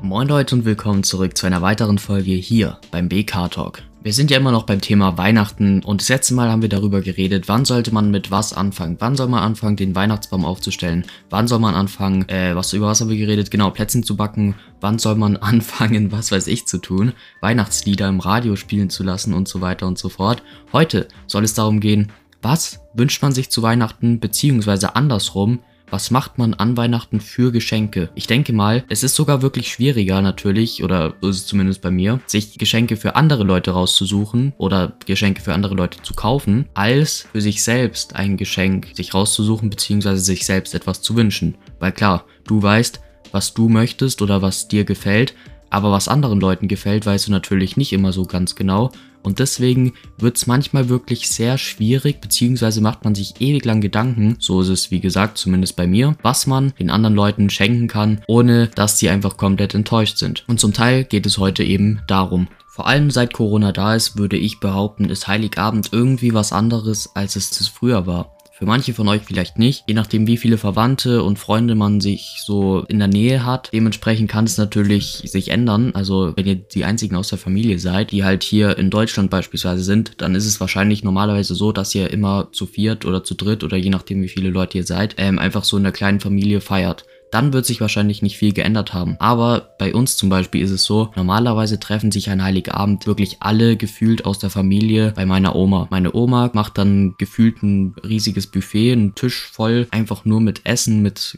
Moin Leute und willkommen zurück zu einer weiteren Folge hier beim BK Talk. Wir sind ja immer noch beim Thema Weihnachten und das letzte Mal haben wir darüber geredet, wann sollte man mit was anfangen? Wann soll man anfangen, den Weihnachtsbaum aufzustellen? Wann soll man anfangen, äh, was über was haben wir geredet? Genau, Plätzchen zu backen. Wann soll man anfangen, was weiß ich zu tun? Weihnachtslieder im Radio spielen zu lassen und so weiter und so fort. Heute soll es darum gehen, was wünscht man sich zu Weihnachten, beziehungsweise andersrum, was macht man an Weihnachten für Geschenke? Ich denke mal, es ist sogar wirklich schwieriger natürlich, oder ist es zumindest bei mir, sich Geschenke für andere Leute rauszusuchen oder Geschenke für andere Leute zu kaufen, als für sich selbst ein Geschenk sich rauszusuchen, beziehungsweise sich selbst etwas zu wünschen. Weil klar, du weißt, was du möchtest oder was dir gefällt, aber was anderen Leuten gefällt, weißt du natürlich nicht immer so ganz genau. Und deswegen wird es manchmal wirklich sehr schwierig, beziehungsweise macht man sich ewig lang Gedanken, so ist es wie gesagt zumindest bei mir, was man den anderen Leuten schenken kann, ohne dass sie einfach komplett enttäuscht sind. Und zum Teil geht es heute eben darum. Vor allem seit Corona da ist, würde ich behaupten, ist Heiligabend irgendwie was anderes, als es früher war. Für manche von euch vielleicht nicht, je nachdem wie viele Verwandte und Freunde man sich so in der Nähe hat. Dementsprechend kann es natürlich sich ändern. Also wenn ihr die einzigen aus der Familie seid, die halt hier in Deutschland beispielsweise sind, dann ist es wahrscheinlich normalerweise so, dass ihr immer zu viert oder zu dritt oder je nachdem wie viele Leute ihr seid, ähm, einfach so in der kleinen Familie feiert dann wird sich wahrscheinlich nicht viel geändert haben. Aber bei uns zum Beispiel ist es so, normalerweise treffen sich an Heiligabend wirklich alle gefühlt aus der Familie bei meiner Oma. Meine Oma macht dann gefühlt ein riesiges Buffet, einen Tisch voll, einfach nur mit Essen, mit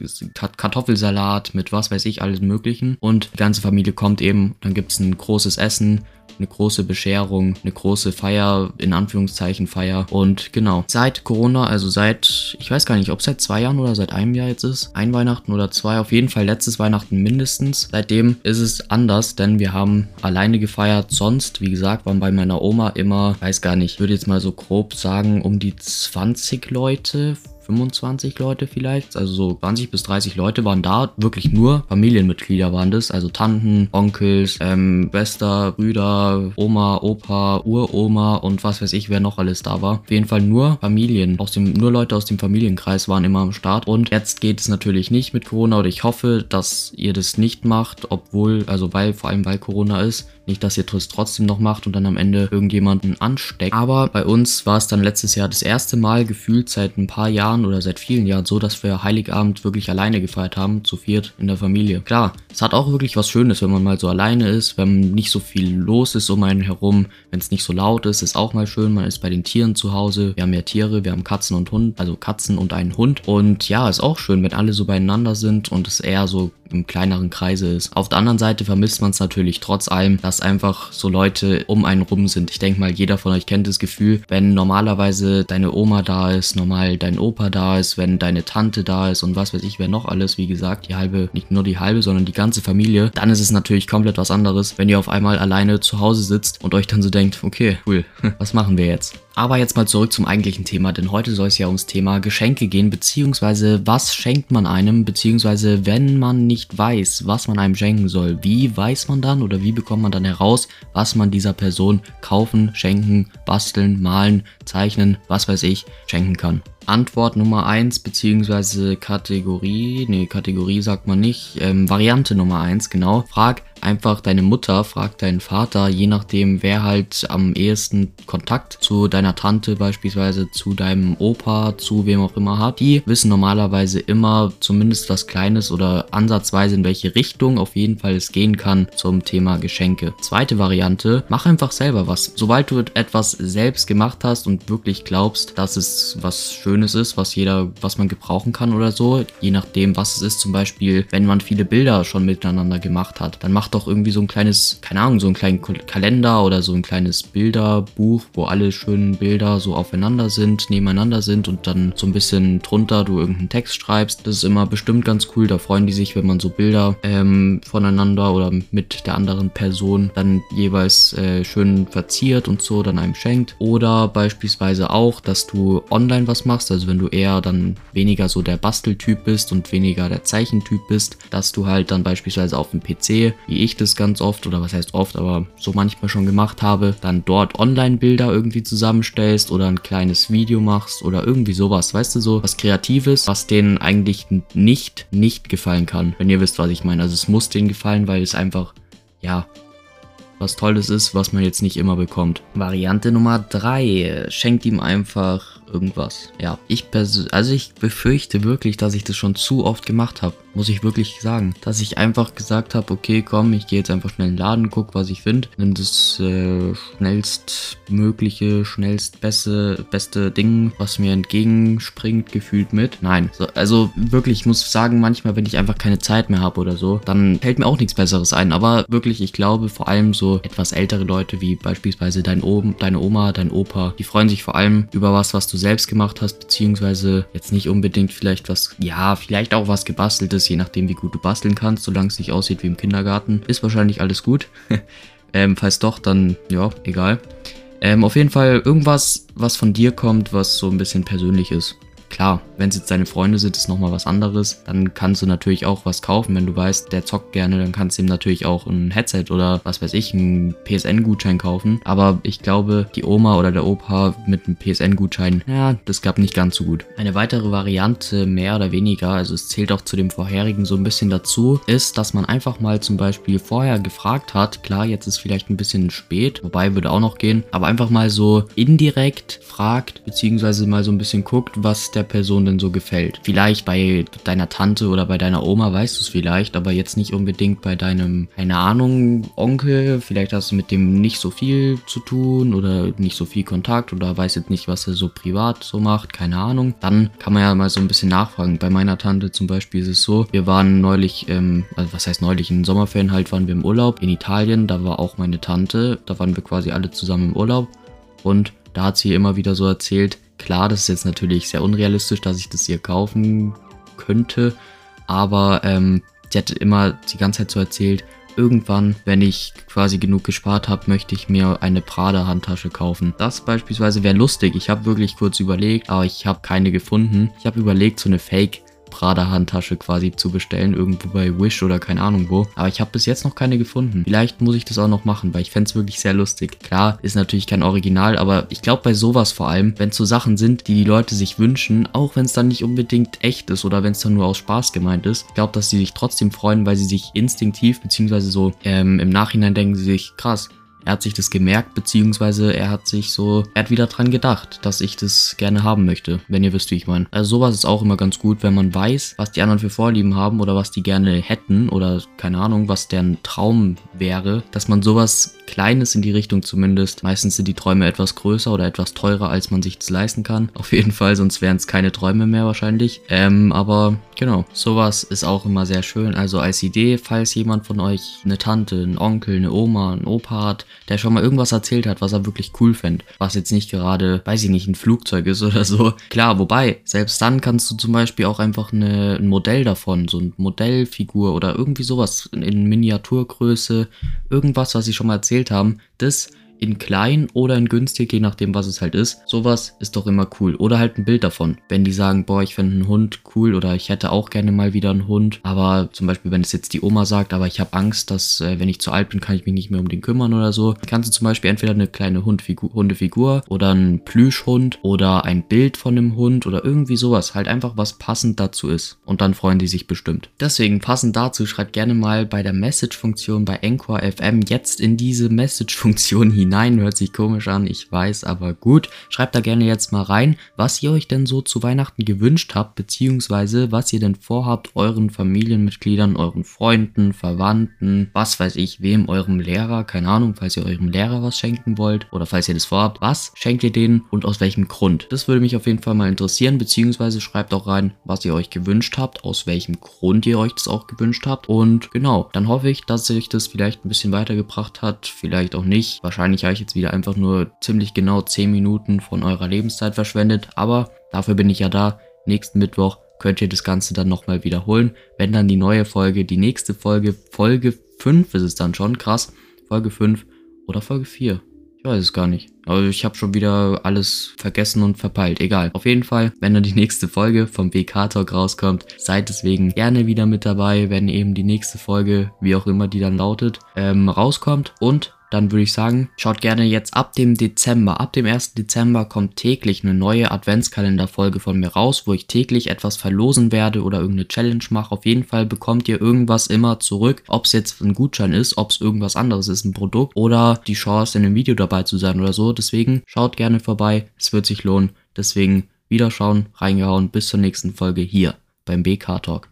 Kartoffelsalat, mit was weiß ich, alles möglichen. Und die ganze Familie kommt eben, dann gibt es ein großes Essen eine große Bescherung, eine große Feier, in Anführungszeichen Feier. Und genau, seit Corona, also seit, ich weiß gar nicht, ob seit zwei Jahren oder seit einem Jahr jetzt ist, ein Weihnachten oder zwei, auf jeden Fall letztes Weihnachten mindestens. Seitdem ist es anders, denn wir haben alleine gefeiert. Sonst, wie gesagt, waren bei meiner Oma immer, weiß gar nicht, würde jetzt mal so grob sagen, um die 20 Leute, 25 Leute vielleicht, also so 20 bis 30 Leute waren da, wirklich nur Familienmitglieder waren das, also Tanten, Onkels, ähm, Schwester, Brüder, Oma, Opa, Uroma und was weiß ich, wer noch alles da war. Auf jeden Fall nur Familien, aus dem, nur Leute aus dem Familienkreis waren immer am Start und jetzt geht es natürlich nicht mit Corona oder ich hoffe, dass ihr das nicht macht, obwohl, also weil, vor allem weil Corona ist, nicht, dass ihr es trotzdem noch macht und dann am Ende irgendjemanden ansteckt. Aber bei uns war es dann letztes Jahr das erste Mal gefühlt seit ein paar Jahren oder seit vielen Jahren so, dass wir Heiligabend wirklich alleine gefeiert haben, zu viert in der Familie. Klar, es hat auch wirklich was Schönes, wenn man mal so alleine ist, wenn nicht so viel los ist um einen herum, wenn es nicht so laut ist, ist auch mal schön. Man ist bei den Tieren zu Hause. Wir haben ja Tiere, wir haben Katzen und Hund, also Katzen und einen Hund. Und ja, ist auch schön, wenn alle so beieinander sind und es eher so im kleineren Kreise ist. Auf der anderen Seite vermisst man es natürlich trotz allem, dass einfach so Leute um einen rum sind. Ich denke mal, jeder von euch kennt das Gefühl, wenn normalerweise deine Oma da ist, normal dein Opa da ist, wenn deine Tante da ist und was weiß ich, wer noch alles, wie gesagt, die halbe, nicht nur die halbe, sondern die ganze Familie, dann ist es natürlich komplett was anderes, wenn ihr auf einmal alleine zu Hause sitzt und euch dann so denkt, okay, cool, was machen wir jetzt? Aber jetzt mal zurück zum eigentlichen Thema, denn heute soll es ja ums Thema Geschenke gehen, beziehungsweise was schenkt man einem, beziehungsweise wenn man nicht weiß, was man einem schenken soll, wie weiß man dann oder wie bekommt man dann heraus, was man dieser Person kaufen, schenken, basteln, malen, zeichnen, was weiß ich, schenken kann. Antwort Nummer 1 beziehungsweise Kategorie, nee, Kategorie sagt man nicht, ähm, Variante Nummer 1, genau. Frag einfach deine Mutter, frag deinen Vater, je nachdem, wer halt am ehesten Kontakt zu deiner Tante beispielsweise, zu deinem Opa, zu wem auch immer hat. Die wissen normalerweise immer zumindest was Kleines oder ansatzweise in welche Richtung auf jeden Fall es gehen kann zum Thema Geschenke. Zweite Variante, mach einfach selber was. Sobald du etwas selbst gemacht hast und wirklich glaubst, dass es was Schönes ist, was jeder, was man gebrauchen kann oder so, je nachdem, was es ist, zum Beispiel, wenn man viele Bilder schon miteinander gemacht hat, dann mach doch irgendwie so ein kleines, keine Ahnung, so einen kleinen Kalender oder so ein kleines Bilderbuch, wo alle schönen Bilder so aufeinander sind, nebeneinander sind und dann so ein bisschen drunter du irgendeinen Text schreibst. Das ist immer bestimmt ganz cool. Da freuen die sich, wenn man so Bilder ähm, voneinander oder mit der anderen Person dann jeweils äh, schön verziert und so dann einem schenkt. Oder beispielsweise auch, dass du online was machst, also wenn du eher dann weniger so der Basteltyp bist und weniger der Zeichentyp bist, dass du halt dann beispielsweise auf dem PC, wie ich das ganz oft, oder was heißt oft, aber so manchmal schon gemacht habe, dann dort Online-Bilder irgendwie zusammenstellst oder ein kleines Video machst oder irgendwie sowas, weißt du, so was Kreatives, was denen eigentlich nicht, nicht gefallen kann, wenn ihr wisst, was ich meine. Also es muss denen gefallen, weil es einfach, ja, was Tolles ist, was man jetzt nicht immer bekommt. Variante Nummer 3. Schenkt ihm einfach irgendwas. Ja, ich also ich befürchte wirklich, dass ich das schon zu oft gemacht habe muss ich wirklich sagen. Dass ich einfach gesagt habe, okay, komm, ich gehe jetzt einfach schnell in den Laden, guck, was ich finde. Nimm das äh, schnellstmögliche, schnellst beste, Ding, was mir entgegenspringt, gefühlt mit. Nein, so, also wirklich, ich muss sagen, manchmal, wenn ich einfach keine Zeit mehr habe oder so, dann fällt mir auch nichts Besseres ein. Aber wirklich, ich glaube, vor allem so etwas ältere Leute, wie beispielsweise dein Ohm, deine Oma, dein Opa, die freuen sich vor allem über was, was du selbst gemacht hast, beziehungsweise jetzt nicht unbedingt vielleicht was, ja, vielleicht auch was gebasteltes je nachdem wie gut du basteln kannst, solange es nicht aussieht wie im Kindergarten, ist wahrscheinlich alles gut. ähm, falls doch, dann ja, egal. Ähm, auf jeden Fall irgendwas, was von dir kommt, was so ein bisschen persönlich ist. Klar, wenn es jetzt deine Freunde sind, ist nochmal was anderes. Dann kannst du natürlich auch was kaufen, wenn du weißt, der zockt gerne, dann kannst du ihm natürlich auch ein Headset oder was weiß ich, einen PSN-Gutschein kaufen. Aber ich glaube, die Oma oder der Opa mit einem PSN-Gutschein, ja, das gab nicht ganz so gut. Eine weitere Variante, mehr oder weniger, also es zählt auch zu dem vorherigen so ein bisschen dazu, ist, dass man einfach mal zum Beispiel vorher gefragt hat, klar, jetzt ist vielleicht ein bisschen spät, wobei würde auch noch gehen, aber einfach mal so indirekt fragt, beziehungsweise mal so ein bisschen guckt, was der der Person denn so gefällt. Vielleicht bei deiner Tante oder bei deiner Oma weißt du es vielleicht, aber jetzt nicht unbedingt bei deinem, keine Ahnung, Onkel. Vielleicht hast du mit dem nicht so viel zu tun oder nicht so viel Kontakt oder weißt jetzt nicht, was er so privat so macht, keine Ahnung. Dann kann man ja mal so ein bisschen nachfragen. Bei meiner Tante zum Beispiel ist es so, wir waren neulich, ähm, also was heißt neulich, in Sommerferien halt waren wir im Urlaub in Italien, da war auch meine Tante, da waren wir quasi alle zusammen im Urlaub und da hat sie immer wieder so erzählt, Klar, das ist jetzt natürlich sehr unrealistisch, dass ich das hier kaufen könnte, aber ähm, sie hat immer die ganze Zeit so erzählt, irgendwann, wenn ich quasi genug gespart habe, möchte ich mir eine Prada-Handtasche kaufen. Das beispielsweise wäre lustig. Ich habe wirklich kurz überlegt, aber ich habe keine gefunden. Ich habe überlegt, so eine Fake Prada-Handtasche quasi zu bestellen, irgendwo bei Wish oder keine Ahnung wo. Aber ich habe bis jetzt noch keine gefunden. Vielleicht muss ich das auch noch machen, weil ich fände es wirklich sehr lustig. Klar, ist natürlich kein Original, aber ich glaube bei sowas vor allem, wenn es so Sachen sind, die die Leute sich wünschen, auch wenn es dann nicht unbedingt echt ist oder wenn es dann nur aus Spaß gemeint ist, ich glaube, dass sie sich trotzdem freuen, weil sie sich instinktiv, beziehungsweise so ähm, im Nachhinein denken sie sich, krass, er hat sich das gemerkt, beziehungsweise er hat sich so, er hat wieder dran gedacht, dass ich das gerne haben möchte, wenn ihr wisst, wie ich meine. Also sowas ist auch immer ganz gut, wenn man weiß, was die anderen für Vorlieben haben oder was die gerne hätten oder keine Ahnung, was deren Traum wäre, dass man sowas Kleines in die Richtung zumindest. Meistens sind die Träume etwas größer oder etwas teurer, als man sich das leisten kann. Auf jeden Fall, sonst wären es keine Träume mehr wahrscheinlich. Ähm, aber genau, sowas ist auch immer sehr schön. Also als Idee, falls jemand von euch eine Tante, einen Onkel, eine Oma, einen Opa hat, der schon mal irgendwas erzählt hat, was er wirklich cool fände. Was jetzt nicht gerade, weiß ich nicht, ein Flugzeug ist oder so. Klar, wobei, selbst dann kannst du zum Beispiel auch einfach eine, ein Modell davon, so ein Modellfigur oder irgendwie sowas in Miniaturgröße, irgendwas, was ich schon mal erzählt haben, das in klein oder in günstig, je nachdem, was es halt ist. Sowas ist doch immer cool. Oder halt ein Bild davon. Wenn die sagen, boah, ich finde einen Hund cool oder ich hätte auch gerne mal wieder einen Hund. Aber zum Beispiel, wenn es jetzt die Oma sagt, aber ich habe Angst, dass äh, wenn ich zu alt bin, kann ich mich nicht mehr um den kümmern oder so. Kannst du zum Beispiel entweder eine kleine Hundfigur, Hundefigur oder einen Plüschhund oder ein Bild von einem Hund oder irgendwie sowas. Halt einfach was passend dazu ist. Und dann freuen die sich bestimmt. Deswegen passend dazu, schreibt gerne mal bei der Message-Funktion bei Encore FM jetzt in diese Message-Funktion hinein hinein. Hört sich komisch an, ich weiß, aber gut. Schreibt da gerne jetzt mal rein, was ihr euch denn so zu Weihnachten gewünscht habt, beziehungsweise was ihr denn vorhabt, euren Familienmitgliedern, euren Freunden, Verwandten, was weiß ich, wem, eurem Lehrer, keine Ahnung, falls ihr eurem Lehrer was schenken wollt oder falls ihr das vorhabt, was schenkt ihr denen und aus welchem Grund? Das würde mich auf jeden Fall mal interessieren, beziehungsweise schreibt auch rein, was ihr euch gewünscht habt, aus welchem Grund ihr euch das auch gewünscht habt und genau, dann hoffe ich, dass euch das vielleicht ein bisschen weitergebracht hat, vielleicht auch nicht. Wahrscheinlich ich jetzt wieder einfach nur ziemlich genau 10 Minuten von eurer Lebenszeit verschwendet, aber dafür bin ich ja da. Nächsten Mittwoch könnt ihr das Ganze dann nochmal wiederholen, wenn dann die neue Folge, die nächste Folge, Folge 5 ist es dann schon, krass, Folge 5 oder Folge 4. Ich weiß es gar nicht. Aber ich habe schon wieder alles vergessen und verpeilt. Egal. Auf jeden Fall, wenn dann die nächste Folge vom BK-Talk rauskommt, seid deswegen gerne wieder mit dabei, wenn eben die nächste Folge, wie auch immer die dann lautet, ähm, rauskommt. Und dann würde ich sagen, schaut gerne jetzt ab dem Dezember. Ab dem 1. Dezember kommt täglich eine neue Adventskalenderfolge von mir raus, wo ich täglich etwas verlosen werde oder irgendeine Challenge mache. Auf jeden Fall bekommt ihr irgendwas immer zurück. Ob es jetzt ein Gutschein ist, ob es irgendwas anderes ist, ein Produkt oder die Chance in einem Video dabei zu sein oder so. Deswegen schaut gerne vorbei. Es wird sich lohnen. Deswegen wieder schauen, reingehauen. Bis zur nächsten Folge hier beim BK Talk.